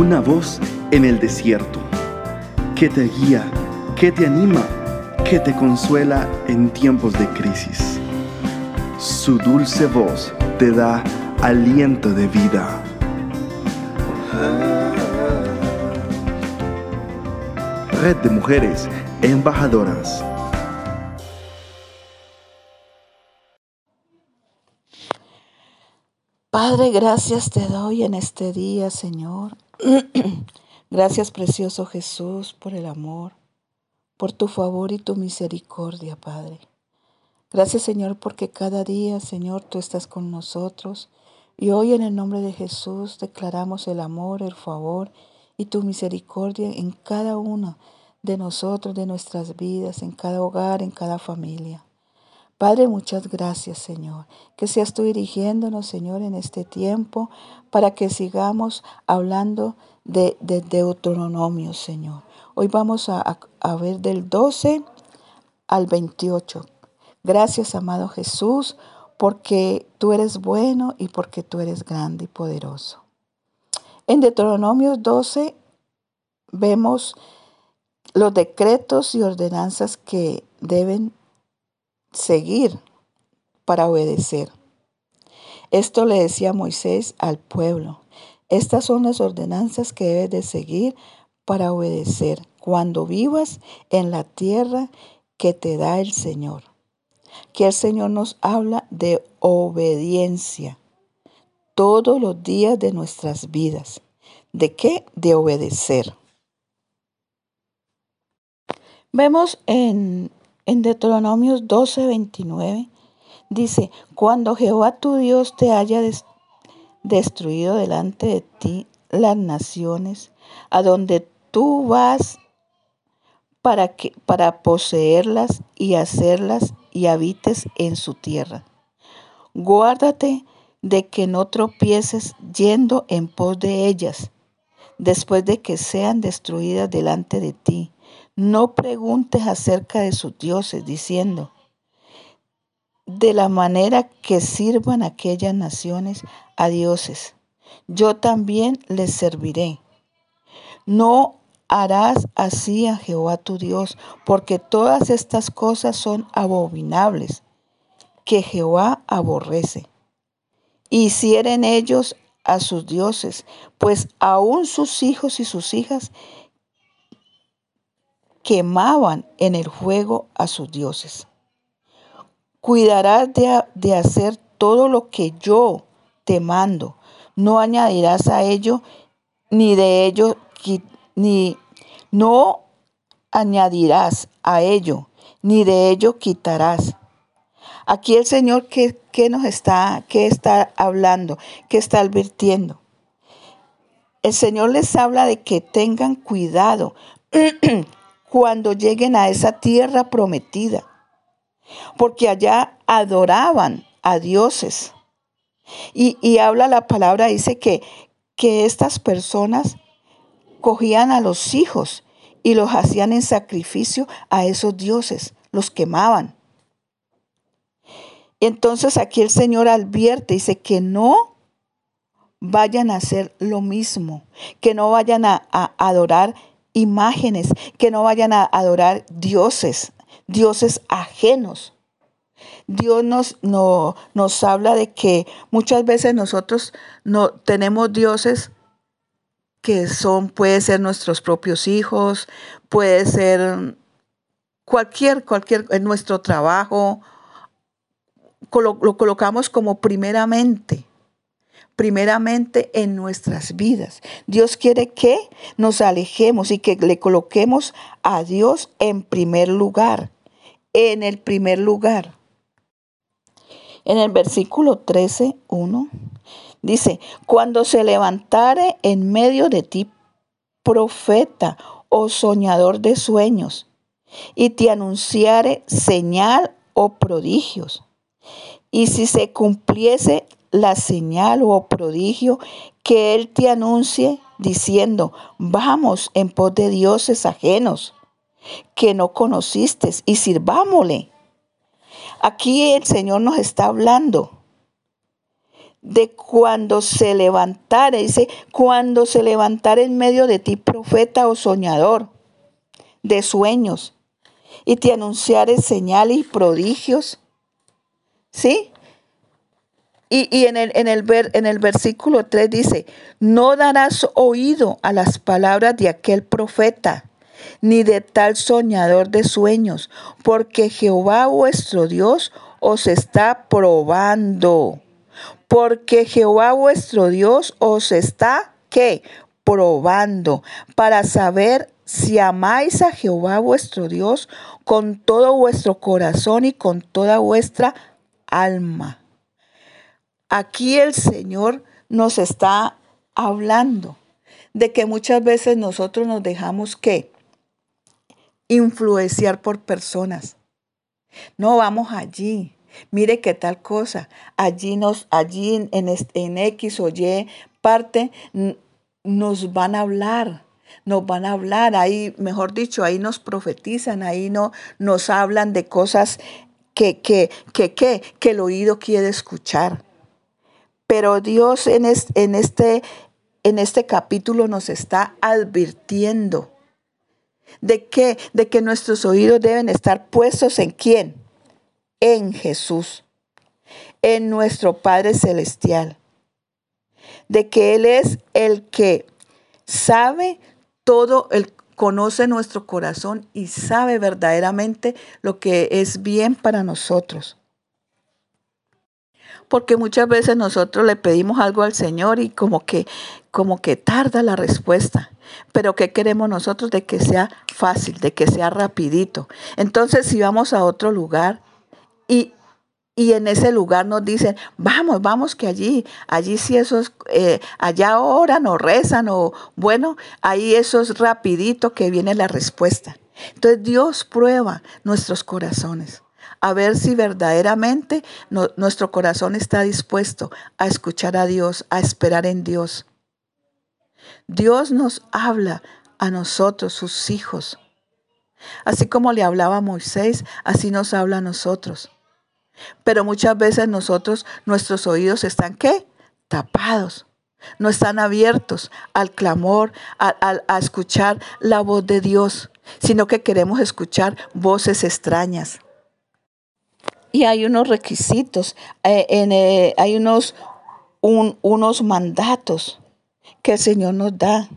una voz en el desierto, que te guía, que te anima, que te consuela en tiempos de crisis. Su dulce voz te da aliento de vida. Red de Mujeres Embajadoras. Padre, gracias te doy en este día, Señor. Gracias, precioso Jesús, por el amor, por tu favor y tu misericordia, Padre. Gracias, Señor, porque cada día, Señor, tú estás con nosotros. Y hoy en el nombre de Jesús declaramos el amor, el favor y tu misericordia en cada uno de nosotros, de nuestras vidas, en cada hogar, en cada familia. Padre, muchas gracias, Señor. Que seas tú dirigiéndonos, Señor, en este tiempo para que sigamos hablando de, Deuteronomio, Señor. Hoy vamos a, a ver del 12 al 28. Gracias, amado Jesús, porque tú eres bueno y porque tú eres grande y poderoso. En Deuteronomio 12 vemos los decretos y ordenanzas que deben seguir para obedecer. Esto le decía Moisés al pueblo. Estas son las ordenanzas que debes de seguir para obedecer cuando vivas en la tierra que te da el Señor. Que el Señor nos habla de obediencia todos los días de nuestras vidas. ¿De qué? De obedecer. Vemos en en Deuteronomios 12, 29 dice, cuando Jehová tu Dios te haya destruido delante de ti las naciones, a donde tú vas para, que, para poseerlas y hacerlas y habites en su tierra. Guárdate de que no tropieces yendo en pos de ellas, después de que sean destruidas delante de ti no preguntes acerca de sus dioses, diciendo, de la manera que sirvan aquellas naciones a dioses, yo también les serviré. No harás así a Jehová tu Dios, porque todas estas cosas son abominables, que Jehová aborrece. Hicieren ellos a sus dioses, pues aún sus hijos y sus hijas quemaban en el fuego a sus dioses. Cuidarás de, hacer todo lo que yo te mando. No añadirás a ello ni de ello ni no añadirás a ello ni de ello quitarás. Aquí el Señor que, nos está, que está hablando, que está advirtiendo. El Señor les habla de que tengan cuidado cuando lleguen a esa tierra prometida, porque allá adoraban a dioses. Y, habla la palabra, dice que, que estas personas cogían a los hijos y los hacían en sacrificio a esos dioses, los quemaban. Entonces aquí el Señor advierte, dice que no vayan a hacer lo mismo, que no vayan a, a adorar imágenes, que no vayan a adorar dioses, dioses ajenos. Dios nos, no, nos habla de que muchas veces nosotros no tenemos dioses que son, puede ser nuestros propios hijos, puede ser cualquier, cualquier, en nuestro trabajo, lo colocamos como primeramente primeramente en nuestras vidas. Dios quiere que nos alejemos y que le coloquemos a Dios en primer lugar, en el primer lugar. En el versículo 13, 1, dice, cuando se levantare en medio de ti profeta o soñador de sueños, y te anunciare señal o prodigios, y si se cumpliese la señal o prodigio que Él te anuncie diciendo, vamos en pos de dioses ajenos que no conociste y sirvámosle. Aquí el Señor nos está hablando de cuando se levantare, dice, cuando se levantare en medio de ti profeta o soñador de sueños y te anunciare señales y prodigios. ¿Sí? Y, en, el, en, el ver, en el versículo 3 dice, no darás oído a las palabras de aquel profeta, ni de tal soñador de sueños, porque Jehová vuestro Dios os está probando. Porque Jehová vuestro Dios os está, ¿qué? Probando para saber si amáis a Jehová vuestro Dios con todo vuestro corazón y con toda vuestra alma. Aquí el Señor nos está hablando de que muchas veces nosotros nos dejamos que influenciar por personas. No vamos allí. Mire qué tal cosa. Allí nos, allí en, en, X o Y parte nos van a hablar nos van a hablar, ahí, mejor dicho, ahí nos profetizan, ahí no, nos hablan de cosas que, que, que, que, que el oído quiere escuchar. Pero Dios en este, en este capítulo nos está advirtiendo de que, de que nuestros oídos deben estar puestos en quién? En Jesús, en nuestro Padre Celestial. De que Él es el que sabe todo, el conoce nuestro corazón y sabe verdaderamente lo que es bien para nosotros porque muchas veces nosotros le pedimos algo al Señor y como que, como que tarda la respuesta. Pero ¿qué queremos nosotros? De que sea fácil, de que sea rapidito. Entonces, si vamos a otro lugar y, y en ese lugar nos dicen, vamos, vamos que allí, allí sí esos, eh, allá oran o rezan o bueno, ahí eso es rapidito que viene la respuesta. Entonces Dios prueba nuestros corazones a ver si verdaderamente nuestro corazón está dispuesto a escuchar a Dios, a esperar en Dios. Dios nos habla a nosotros, sus hijos. Así como le hablaba Moisés, así nos habla a nosotros. Pero muchas veces nosotros, nuestros oídos están qué? Tapados. No están abiertos al clamor, a, a escuchar la voz de Dios, sino que queremos escuchar voces extrañas. Y hay unos requisitos, eh, eh, hay unos, unos mandatos que el Señor nos da.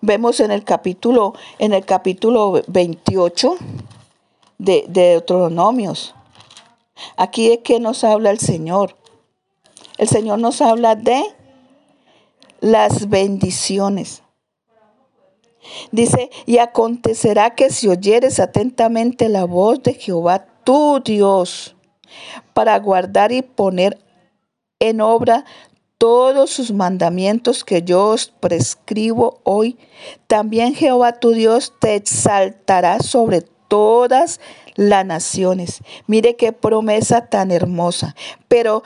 Vemos en el capítulo, en el capítulo 28 de, de Deuteronomios. Aquí de qué nos habla el Señor. El Señor nos habla de las bendiciones. Dice, y acontecerá que si oyeres atentamente la voz de Jehová tu Dios, para guardar y poner en obra todos sus mandamientos que yo os prescribo hoy, también Jehová tu Dios te exaltará sobre todas las naciones. Mire qué promesa tan hermosa. Pero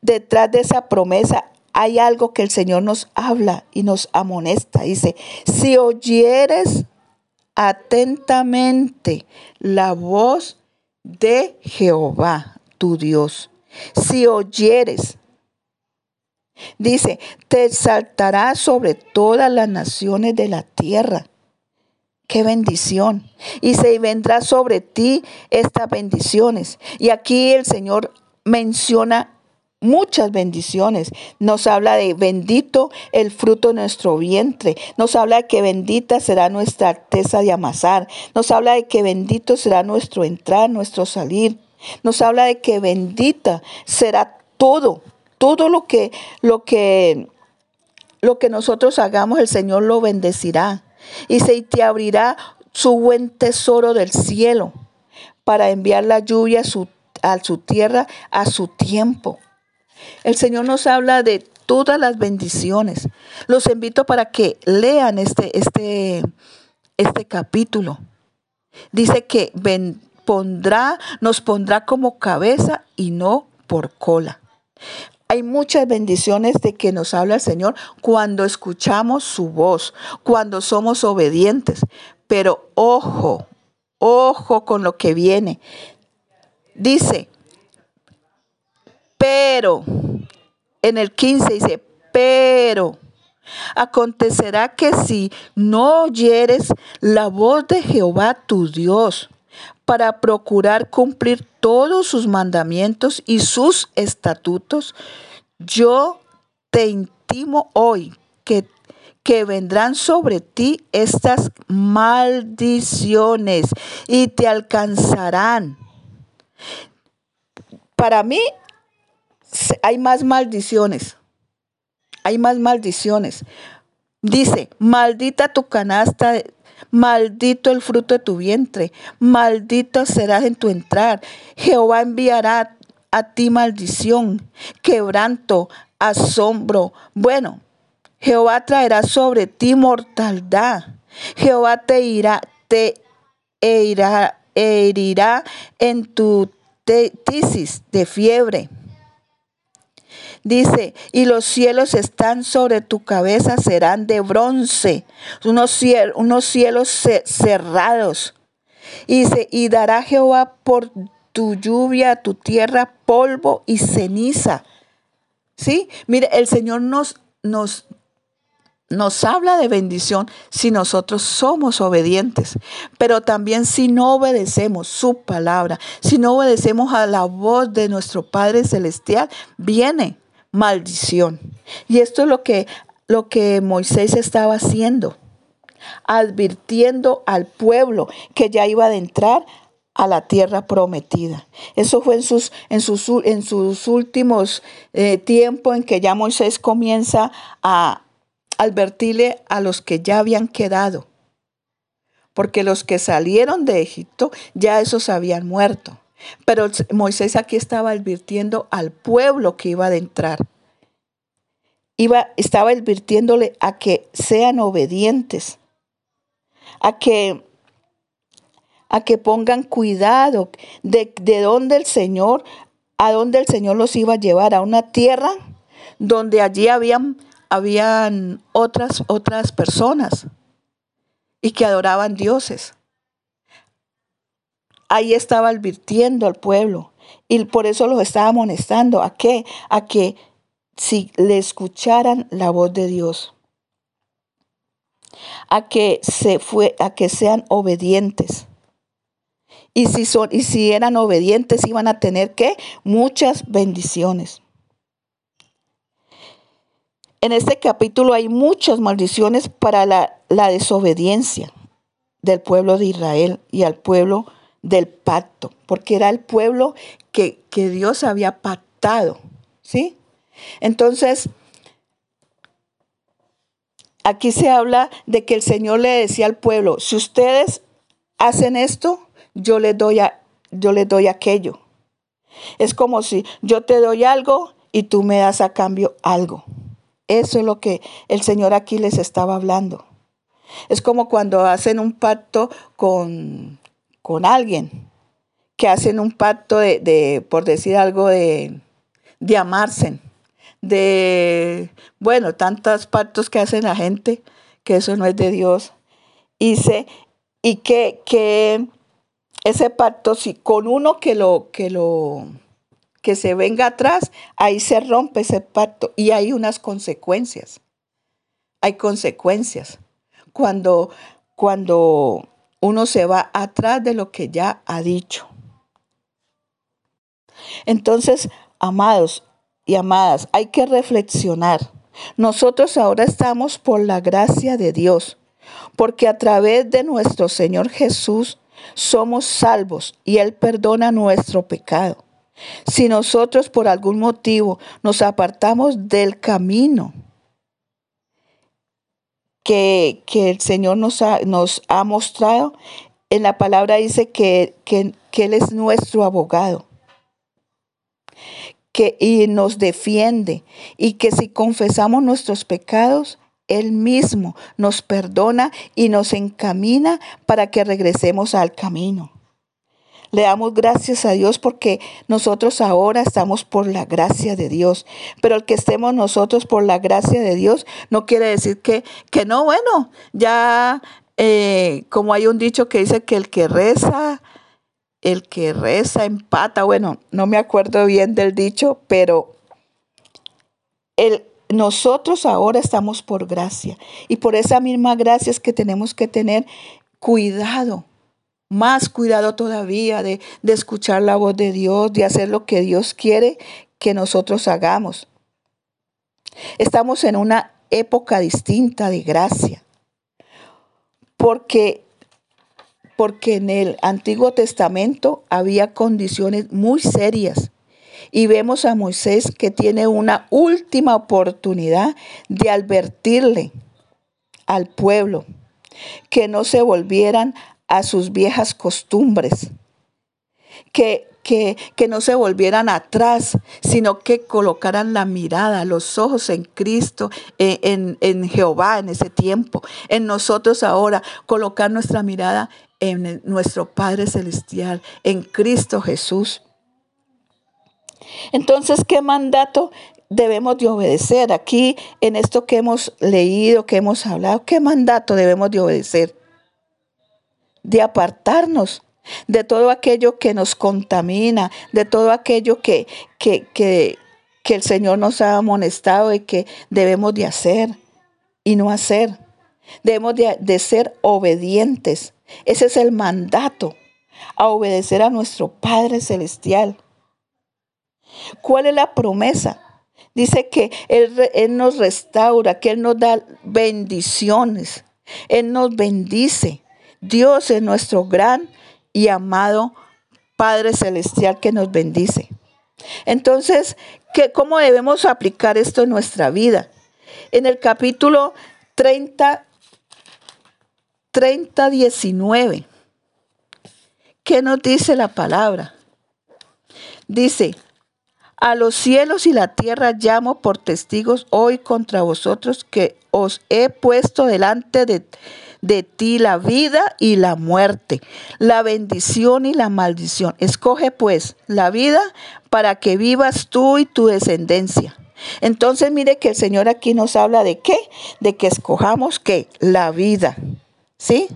detrás de esa promesa hay algo que el Señor nos habla y nos amonesta. Dice, si oyeres atentamente la voz de Jehová, tu Dios. Si oyeres, dice, te exaltará sobre todas las naciones de la tierra. Qué bendición. Y se vendrá sobre ti estas bendiciones. Y aquí el Señor menciona muchas bendiciones. Nos habla de bendito el fruto de nuestro vientre. Nos habla de que bendita será nuestra arteza de amasar. Nos habla de que bendito será nuestro entrar, nuestro salir. Nos habla de que bendita será todo, todo lo que lo que lo que nosotros hagamos el Señor lo bendecirá y se te abrirá su buen tesoro del cielo para enviar la lluvia a su, a su tierra a su tiempo. El Señor nos habla de todas las bendiciones. Los invito para que lean este, este, este capítulo. Dice que pondrá, nos pondrá como cabeza y no por cola. Hay muchas bendiciones de que nos habla el Señor cuando escuchamos su voz, cuando somos obedientes. Pero ojo, ojo con lo que viene. Dice, pero en el 15 dice, pero acontecerá que si no oyeres la voz de Jehová tu Dios, para procurar cumplir todos sus mandamientos y sus estatutos, yo te intimo hoy que, que vendrán sobre ti estas maldiciones y te alcanzarán. Para mí hay más maldiciones. Hay más maldiciones. Dice, maldita tu canasta maldito el fruto de tu vientre, maldito serás en tu entrar. Jehová enviará a ti maldición, quebranto, asombro. Bueno, Jehová traerá sobre ti mortaldad. Jehová te irá, te herirá, herirá en tu tisis de fiebre Dice, y los cielos están sobre tu cabeza, serán de bronce, unos, cielos, unos cielos cerrados. Y dice, y dará Jehová por tu lluvia tu tierra polvo y ceniza. ¿Sí? Mire, el Señor nos, nos, nos habla de bendición si nosotros somos obedientes, pero también si no obedecemos su palabra, si no obedecemos a la voz de nuestro Padre Celestial, viene maldición. Y esto es lo que, lo que Moisés estaba haciendo, advirtiendo al pueblo que ya iba a entrar a la tierra prometida. Eso fue en sus, en sus, en sus últimos eh, tiempos en que ya Moisés comienza a advertirle a los que ya habían quedado. Porque los que salieron de Egipto ya esos habían muerto. Pero Moisés aquí estaba advirtiendo al pueblo que iba a entrar. Iba, estaba advirtiéndole a que sean obedientes, a que, a que pongan cuidado de, de dónde el Señor, a dónde el Señor los iba a llevar, a una tierra donde allí habían, habían otras, otras personas y que adoraban dioses ahí estaba advirtiendo al pueblo y por eso los estaba amonestando. ¿A qué? A que si le escucharan la voz de Dios, a que se fue, a que sean obedientes. Y si son, y si eran obedientes, iban a tener que muchas bendiciones. En este capítulo hay muchas maldiciones para la, la desobediencia del pueblo de Israel y al pueblo del pacto, porque era el pueblo que, que Dios había pactado, ¿sí? Entonces, aquí se habla de que el Señor le decía al pueblo, si ustedes hacen esto, yo les doy, a, yo les doy aquello. Es como si yo te doy algo y tú me das a cambio algo. Eso es lo que el Señor aquí les estaba hablando. Es como cuando hacen un pacto con, con alguien, que hacen un pacto de, por decir algo, de, de amarse, de, bueno, tantos pactos que hacen la gente, que eso no es de Dios. Y, y que, que ese pacto, si con uno que lo, que lo, que se venga atrás, ahí se rompe ese pacto y hay unas consecuencias. Hay consecuencias. Cuando, cuando uno se va atrás de lo que ya ha dicho. Entonces, amados y amadas, hay que reflexionar. Nosotros ahora estamos por la gracia de Dios, porque a través de nuestro Señor Jesús somos salvos y Él perdona nuestro pecado. Si nosotros por algún motivo nos apartamos del camino, que, el Señor nos ha, nos ha, mostrado. En la palabra dice que, que, Él es nuestro abogado. Que, y nos defiende. Y que si confesamos nuestros pecados, Él mismo nos perdona y nos encamina para que regresemos al camino. Le damos gracias a Dios porque nosotros ahora estamos por la gracia de Dios. Pero el que estemos nosotros por la gracia de Dios no quiere decir que, que no, bueno, ya eh, como hay un dicho que dice que el que reza, el que reza empata. Bueno, no me acuerdo bien del dicho, pero el, nosotros ahora estamos por gracia y por esa misma gracia es que tenemos que tener cuidado, más cuidado todavía de, de escuchar la voz de Dios, de hacer lo que Dios quiere que nosotros hagamos. Estamos en una época distinta de gracia, porque porque en el Antiguo Testamento había condiciones muy serias. Y vemos a Moisés que tiene una última oportunidad de advertirle al pueblo que no se volvieran a sus viejas costumbres, que, que, que, no se volvieran atrás, sino que colocaran la mirada, los ojos en Cristo, en, en Jehová en ese tiempo, en nosotros ahora, colocar nuestra mirada en nuestro Padre Celestial, en Cristo Jesús. Entonces, ¿qué mandato debemos de obedecer? Aquí, en esto que hemos leído, que hemos hablado, ¿qué mandato debemos de obedecer? De apartarnos de todo aquello que nos contamina, de todo aquello que, que, que, que el Señor nos ha amonestado y que debemos de hacer y no hacer. Debemos de, de ser obedientes ese es el mandato, a obedecer a nuestro Padre Celestial. ¿Cuál es la promesa? Dice que él, nos restaura, que Él nos da bendiciones, Él nos bendice. Dios es nuestro gran y amado Padre Celestial que nos bendice. Entonces, ¿qué, ¿cómo debemos aplicar esto en nuestra vida? En el capítulo 30 30, 19. ¿Qué nos dice la palabra? Dice, a los cielos y la tierra llamo por testigos hoy contra vosotros que os he puesto delante de, de ti la vida y la muerte, la bendición y la maldición. Escoge pues la vida para que vivas tú y tu descendencia. Entonces mire que el Señor aquí nos habla de qué? De que escojamos qué? La vida. ¿Sí?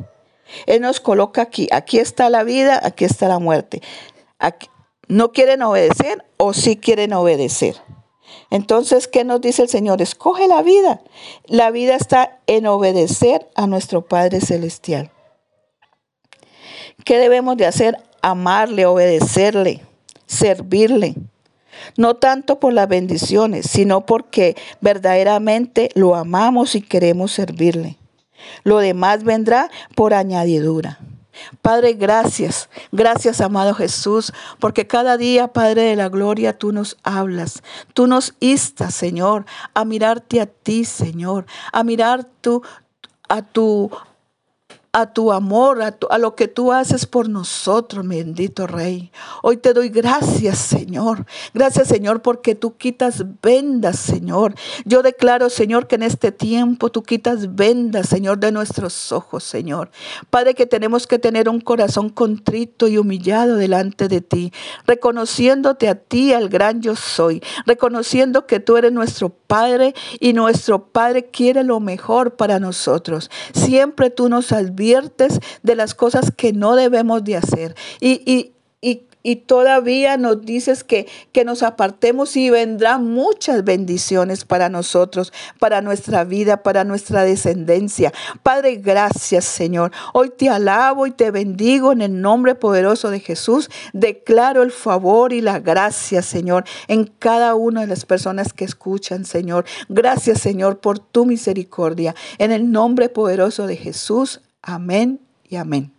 Él nos coloca aquí. Aquí está la vida, aquí está la muerte. ¿No quieren obedecer o sí quieren obedecer? Entonces, ¿qué nos dice el Señor? Escoge la vida. La vida está en obedecer a nuestro Padre Celestial. ¿Qué debemos de hacer? Amarle, obedecerle, servirle. No tanto por las bendiciones, sino porque verdaderamente lo amamos y queremos servirle. Lo demás vendrá por añadidura. Padre, gracias, gracias amado Jesús, porque cada día, Padre de la Gloria, tú nos hablas, tú nos instas, Señor, a mirarte a ti, Señor, a mirar tu, a tu a tu amor, a, lo que tú haces por nosotros, bendito Rey. Hoy te doy gracias, Señor. Gracias, Señor, porque tú quitas vendas, Señor. Yo declaro, Señor, que en este tiempo tú quitas vendas, Señor, de nuestros ojos, Señor. Padre, que tenemos que tener un corazón contrito y humillado delante de ti, reconociéndote a ti, al gran yo soy, reconociendo que tú eres nuestro Padre y nuestro Padre quiere lo mejor para nosotros. Siempre tú nos adviertes de las cosas que no debemos de hacer. Y, y, y, y todavía nos dices que, que nos apartemos y vendrán muchas bendiciones para nosotros, para nuestra vida, para nuestra descendencia. Padre, gracias Señor. Hoy te alabo y te bendigo en el nombre poderoso de Jesús. Declaro el favor y la gracia, Señor, en cada una de las personas que escuchan, Señor. Gracias, Señor, por tu misericordia. En el nombre poderoso de Jesús. Amén y amén.